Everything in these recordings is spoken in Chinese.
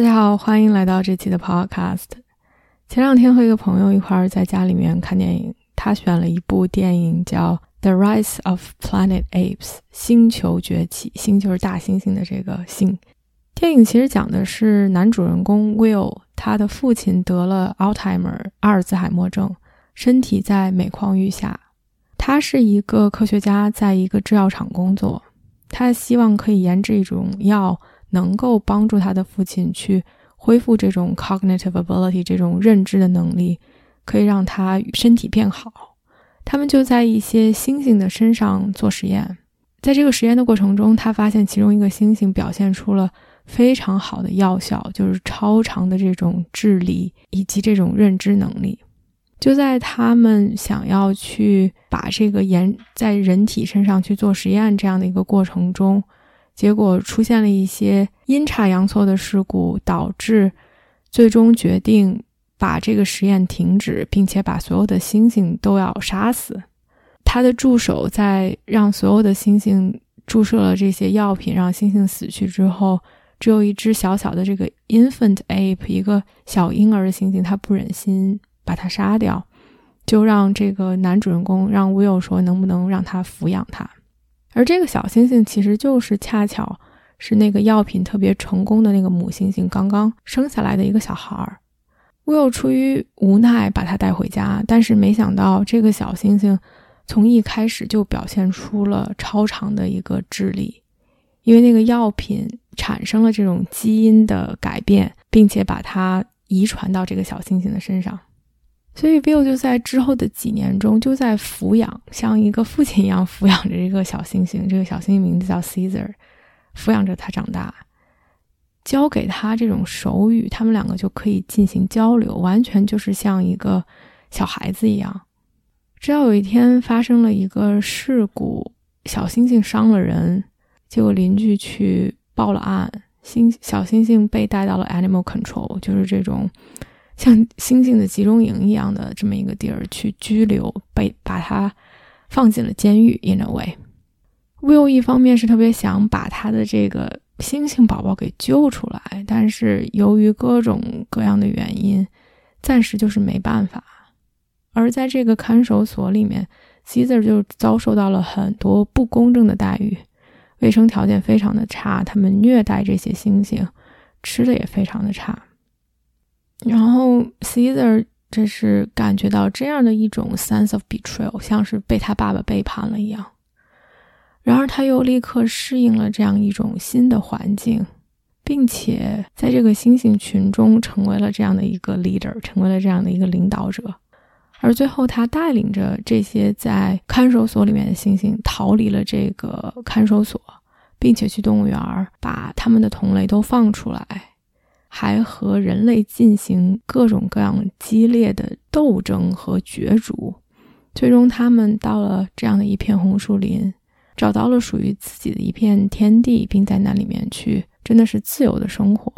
大家好，欢迎来到这期的 Podcast。前两天和一个朋友一块儿在家里面看电影，他选了一部电影叫《The Rise of Planet Apes》星球崛起，星球是大猩猩的这个星。电影其实讲的是男主人公 Will，他的父亲得了 Alzheimer 阿尔兹海默症，身体在每况愈下。他是一个科学家，在一个制药厂工作，他希望可以研制一种药。能够帮助他的父亲去恢复这种 cognitive ability 这种认知的能力，可以让他身体变好。他们就在一些猩猩的身上做实验，在这个实验的过程中，他发现其中一个猩猩表现出了非常好的药效，就是超长的这种智力以及这种认知能力。就在他们想要去把这个研在人体身上去做实验这样的一个过程中。结果出现了一些阴差阳错的事故，导致最终决定把这个实验停止，并且把所有的猩猩都要杀死。他的助手在让所有的猩猩注射了这些药品，让猩猩死去之后，只有一只小小的这个 infant ape，一个小婴儿的猩猩，他不忍心把它杀掉，就让这个男主人公让 Will 说能不能让他抚养他。而这个小猩猩其实就是恰巧是那个药品特别成功的那个母猩猩刚刚生下来的一个小孩儿。Will 出于无奈把它带回家，但是没想到这个小猩猩从一开始就表现出了超长的一个智力，因为那个药品产生了这种基因的改变，并且把它遗传到这个小猩猩的身上。所以，Bill 就在之后的几年中，就在抚养，像一个父亲一样抚养着这个小猩猩。这个小猩猩名字叫 Caesar，抚养着他长大，教给他这种手语，他们两个就可以进行交流，完全就是像一个小孩子一样。直到有一天发生了一个事故，小猩猩伤了人，结果邻居去报了案，猩小猩猩被带到了 Animal Control，就是这种。像猩猩的集中营一样的这么一个地儿去拘留，被把他放进了监狱。In a way，Will 一方面是特别想把他的这个猩猩宝宝给救出来，但是由于各种各样的原因，暂时就是没办法。而在这个看守所里面，Cesar 就遭受到了很多不公正的待遇，卫生条件非常的差，他们虐待这些猩猩，吃的也非常的差。然后，Caesar 这是感觉到这样的一种 sense of betrayal，像是被他爸爸背叛了一样。然而，他又立刻适应了这样一种新的环境，并且在这个猩猩群中成为了这样的一个 leader，成为了这样的一个领导者。而最后，他带领着这些在看守所里面的猩猩逃离了这个看守所，并且去动物园把他们的同类都放出来。还和人类进行各种各样激烈的斗争和角逐，最终他们到了这样的一片红树林，找到了属于自己的一片天地，并在那里面去真的是自由的生活。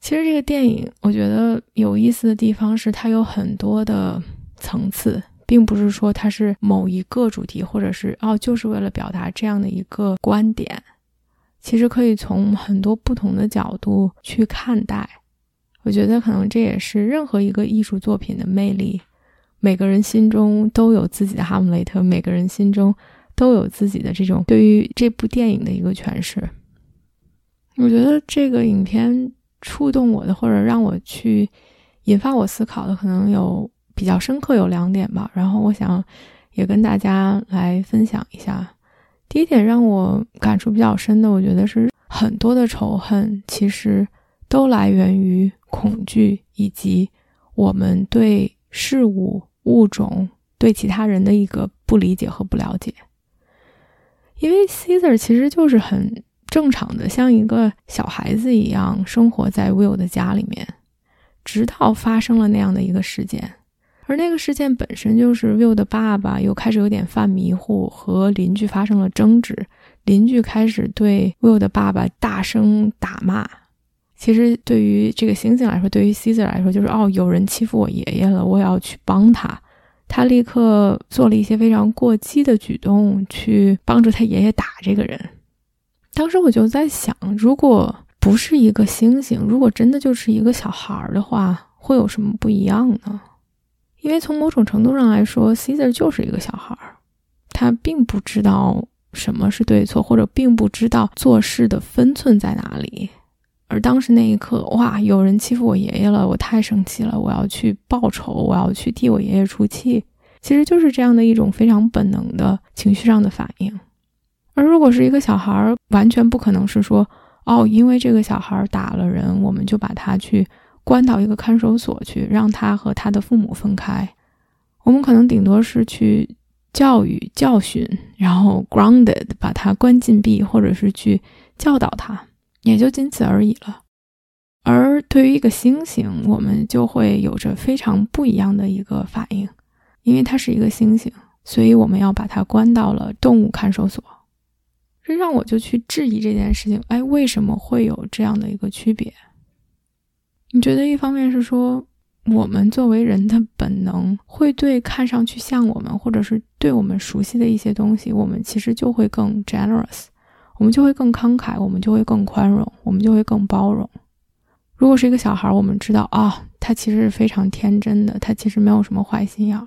其实这个电影我觉得有意思的地方是，它有很多的层次，并不是说它是某一个主题，或者是哦就是为了表达这样的一个观点。其实可以从很多不同的角度去看待，我觉得可能这也是任何一个艺术作品的魅力。每个人心中都有自己的哈姆雷特，每个人心中都有自己的这种对于这部电影的一个诠释。我觉得这个影片触动我的，或者让我去引发我思考的，可能有比较深刻有两点吧。然后我想也跟大家来分享一下。第一点让我感触比较深的，我觉得是很多的仇恨其实都来源于恐惧，以及我们对事物、物种、对其他人的一个不理解和不了解。因为 Caesar 其实就是很正常的像一个小孩子一样生活在 Will 的家里面，直到发生了那样的一个事件。而那个事件本身就是 Will 的爸爸又开始有点犯迷糊，和邻居发生了争执，邻居开始对 Will 的爸爸大声打骂。其实对于这个星星来说，对于 Caesar 来说，就是哦，有人欺负我爷爷了，我要去帮他。他立刻做了一些非常过激的举动，去帮着他爷爷打这个人。当时我就在想，如果不是一个星星，如果真的就是一个小孩的话，会有什么不一样呢？因为从某种程度上来说，Caesar 就是一个小孩儿，他并不知道什么是对错，或者并不知道做事的分寸在哪里。而当时那一刻，哇，有人欺负我爷爷了，我太生气了，我要去报仇，我要去替我爷爷出气。其实就是这样的一种非常本能的情绪上的反应。而如果是一个小孩儿，完全不可能是说，哦，因为这个小孩打了人，我们就把他去。关到一个看守所去，让他和他的父母分开。我们可能顶多是去教育、教训，然后 grounded 把他关禁闭，或者是去教导他，也就仅此而已了。而对于一个猩猩，我们就会有着非常不一样的一个反应，因为它是一个猩猩，所以我们要把它关到了动物看守所。这让我就去质疑这件事情：哎，为什么会有这样的一个区别？你觉得一方面是说，我们作为人的本能会对看上去像我们，或者是对我们熟悉的一些东西，我们其实就会更 generous，我们就会更慷慨，我们就会更宽容，我们就会更包容。如果是一个小孩，我们知道啊，他其实是非常天真的，他其实没有什么坏心眼儿，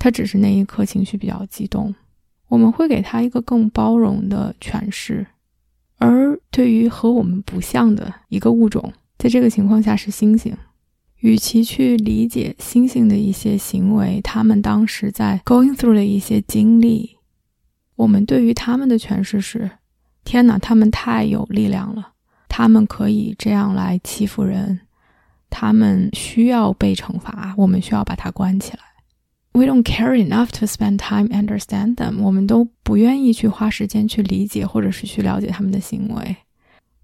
他只是那一刻情绪比较激动，我们会给他一个更包容的诠释。而对于和我们不像的一个物种，在这个情况下是猩猩，与其去理解猩猩的一些行为，他们当时在 going through 的一些经历，我们对于他们的诠释是：天哪，他们太有力量了，他们可以这样来欺负人，他们需要被惩罚，我们需要把他关起来。We don't care enough to spend time understand them，我们都不愿意去花时间去理解或者是去了解他们的行为。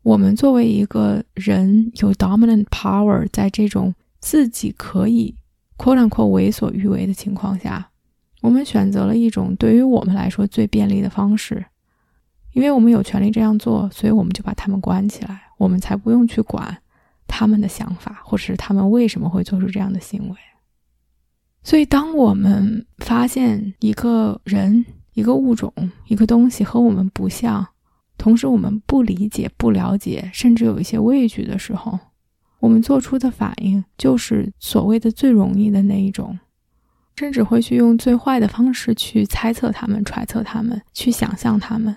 我们作为一个人有 dominant power，在这种自己可以 quote unquote 为所欲为的情况下，我们选择了一种对于我们来说最便利的方式，因为我们有权利这样做，所以我们就把他们关起来，我们才不用去管他们的想法，或者是他们为什么会做出这样的行为。所以，当我们发现一个人、一个物种、一个东西和我们不像，同时，我们不理解、不了解，甚至有一些畏惧的时候，我们做出的反应就是所谓的最容易的那一种，甚至会去用最坏的方式去猜测他们、揣测他们、去想象他们，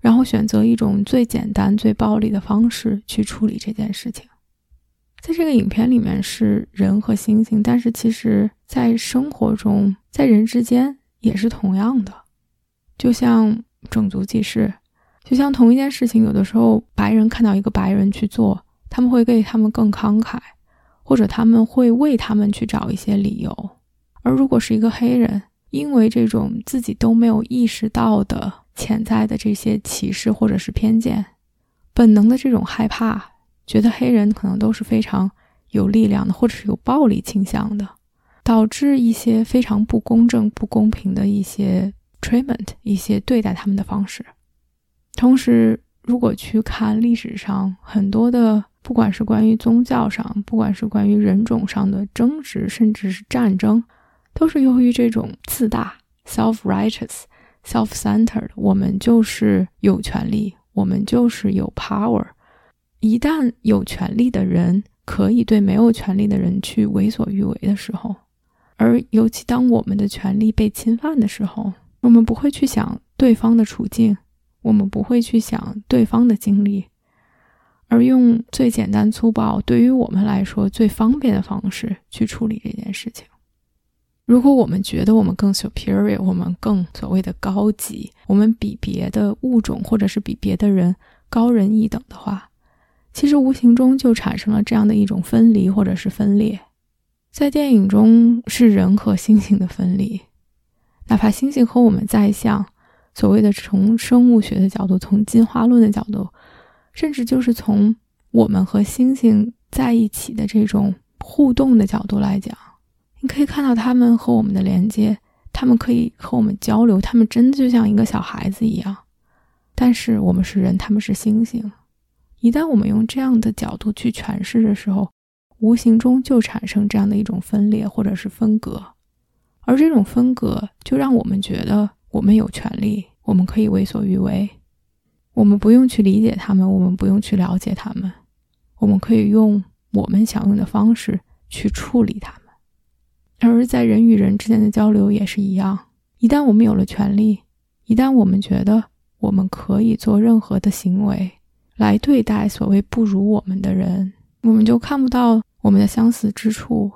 然后选择一种最简单、最暴力的方式去处理这件事情。在这个影片里面是人和猩猩，但是其实在生活中，在人之间也是同样的，就像种族歧视。就像同一件事情，有的时候白人看到一个白人去做，他们会给他们更慷慨，或者他们会为他们去找一些理由。而如果是一个黑人，因为这种自己都没有意识到的潜在的这些歧视或者是偏见，本能的这种害怕，觉得黑人可能都是非常有力量的，或者是有暴力倾向的，导致一些非常不公正、不公平的一些 treatment，一些对待他们的方式。同时，如果去看历史上很多的，不管是关于宗教上，不管是关于人种上的争执，甚至是战争，都是由于这种自大 （self-righteous, self-centered）。我们就是有权利，我们就是有 power。一旦有权利的人可以对没有权利的人去为所欲为的时候，而尤其当我们的权利被侵犯的时候，我们不会去想对方的处境。我们不会去想对方的经历，而用最简单粗暴、对于我们来说最方便的方式去处理这件事情。如果我们觉得我们更 superior，我们更所谓的高级，我们比别的物种或者是比别的人高人一等的话，其实无形中就产生了这样的一种分离或者是分裂。在电影中是人和猩猩的分离，哪怕猩猩和我们再像。所谓的从生物学的角度，从进化论的角度，甚至就是从我们和猩猩在一起的这种互动的角度来讲，你可以看到他们和我们的连接，他们可以和我们交流，他们真的就像一个小孩子一样。但是我们是人，他们是猩猩。一旦我们用这样的角度去诠释的时候，无形中就产生这样的一种分裂或者是分隔，而这种分隔就让我们觉得我们有权利，我们可以为所欲为，我们不用去理解他们，我们不用去了解他们，我们可以用我们想用的方式去处理他们。而在人与人之间的交流也是一样，一旦我们有了权利，一旦我们觉得我们可以做任何的行为来对待所谓不如我们的人，我们就看不到。我们的相似之处，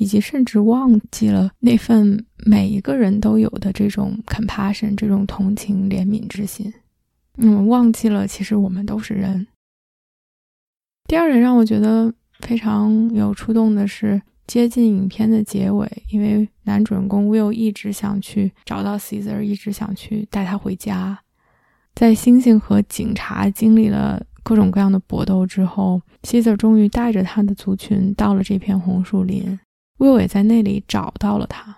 以及甚至忘记了那份每一个人都有的这种 compassion，这种同情、怜悯之心。嗯，忘记了其实我们都是人。第二点让我觉得非常有触动的是，接近影片的结尾，因为男主人公 Will 一直想去找到 Caesar，一直想去带他回家。在猩猩和警察经历了。各种各样的搏斗之后，Caesar 终于带着他的族群到了这片红树林。Will 也在那里找到了他。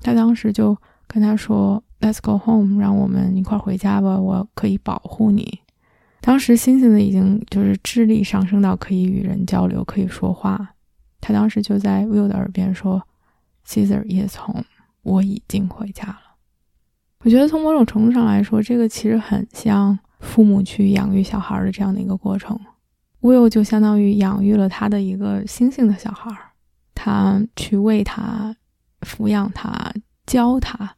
他当时就跟他说：“Let's go home，让我们一块回家吧，我可以保护你。”当时星星的已经就是智力上升到可以与人交流，可以说话。他当时就在 Will 的耳边说：“Caesar is home，我已经回家了。”我觉得从某种程度上来说，这个其实很像。父母去养育小孩的这样的一个过程，Will 就相当于养育了他的一个星星的小孩，他去喂他、抚养他、教他、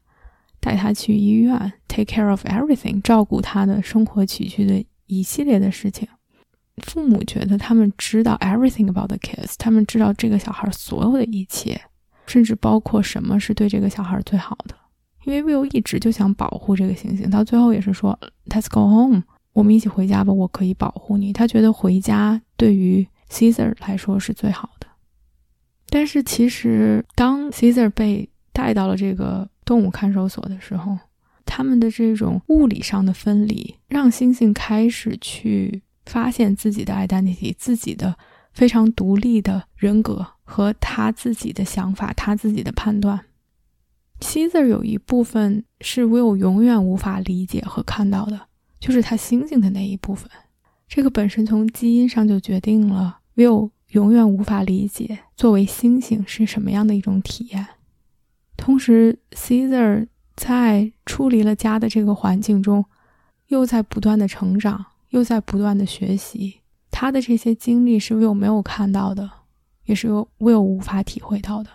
带他去医院，take care of everything，照顾他的生活起居的一系列的事情。父母觉得他们知道 everything about the kids，他们知道这个小孩所有的一切，甚至包括什么是对这个小孩最好的。因为 Will 一直就想保护这个星星，到最后也是说 "Let's go home，我们一起回家吧，我可以保护你。他觉得回家对于 Caesar 来说是最好的。但是其实当 Caesar 被带到了这个动物看守所的时候，他们的这种物理上的分离，让猩猩开始去发现自己的 identity，自己的非常独立的人格和他自己的想法，他自己的判断。Caesar 有一部分是 Will 永远无法理解和看到的，就是他猩猩的那一部分。这个本身从基因上就决定了 Will 永远无法理解作为星星是什么样的一种体验。同时，Caesar 在出离了家的这个环境中，又在不断的成长，又在不断的学习。他的这些经历是 Will 没有看到的，也是 Will 无法体会到的。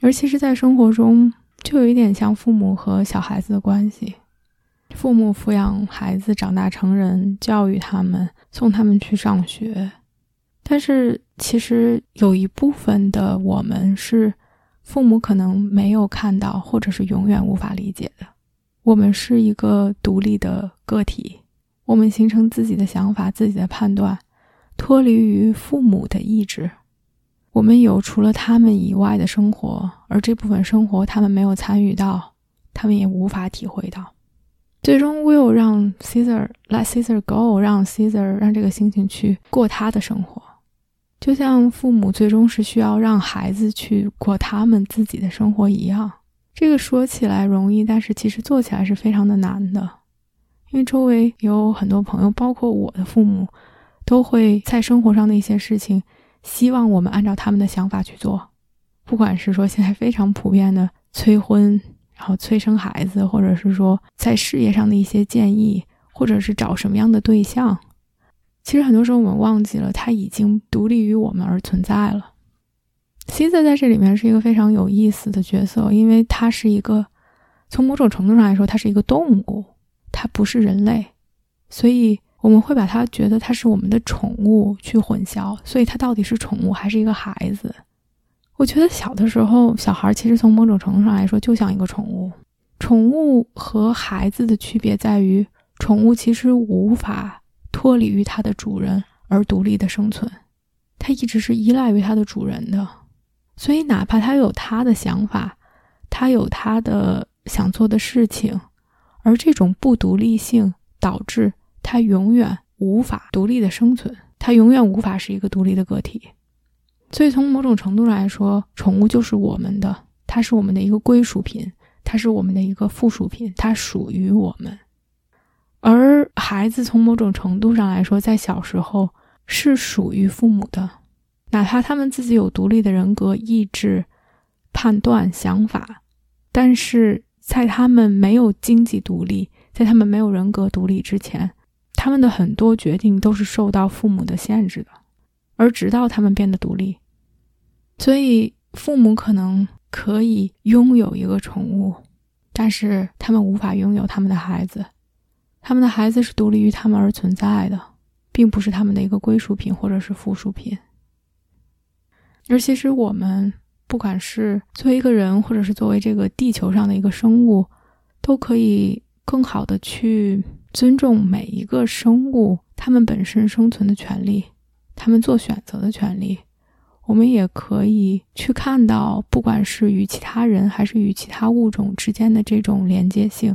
而其实，在生活中，就有一点像父母和小孩子的关系。父母抚养孩子长大成人，教育他们，送他们去上学。但是，其实有一部分的我们是父母可能没有看到，或者是永远无法理解的。我们是一个独立的个体，我们形成自己的想法、自己的判断，脱离于父母的意志。我们有除了他们以外的生活，而这部分生活他们没有参与到，他们也无法体会到。最终，Will 让 Caesar let Caesar go，让 Caesar 让这个星星去过他的生活，就像父母最终是需要让孩子去过他们自己的生活一样。这个说起来容易，但是其实做起来是非常的难的，因为周围有很多朋友，包括我的父母，都会在生活上的一些事情。希望我们按照他们的想法去做，不管是说现在非常普遍的催婚，然后催生孩子，或者是说在事业上的一些建议，或者是找什么样的对象，其实很多时候我们忘记了它已经独立于我们而存在了。西泽在这里面是一个非常有意思的角色，因为他是一个从某种程度上来说，他是一个动物，他不是人类，所以。我们会把它觉得它是我们的宠物去混淆，所以它到底是宠物还是一个孩子？我觉得小的时候，小孩其实从某种程度上来说就像一个宠物。宠物和孩子的区别在于，宠物其实无法脱离于它的主人而独立的生存，它一直是依赖于它的主人的。所以，哪怕它有它的想法，它有它的想做的事情，而这种不独立性导致。它永远无法独立的生存，它永远无法是一个独立的个体。所以从某种程度上来说，宠物就是我们的，它是我们的一个归属品，它是我们的一个附属品，它属于我们。而孩子从某种程度上来说，在小时候是属于父母的，哪怕他们自己有独立的人格、意志、判断、想法，但是在他们没有经济独立，在他们没有人格独立之前，他们的很多决定都是受到父母的限制的。而直到他们变得独立，所以父母可能可以拥有一个宠物，但是他们无法拥有他们的孩子。他们的孩子是独立于他们而存在的，并不是他们的一个归属品或者是附属品。而其实我们不管是作为一个人，或者是作为这个地球上的一个生物，都可以更好的去尊重每一个生物他们本身生存的权利，他们做选择的权利。我们也可以去看到，不管是与其他人还是与其他物种之间的这种连接性。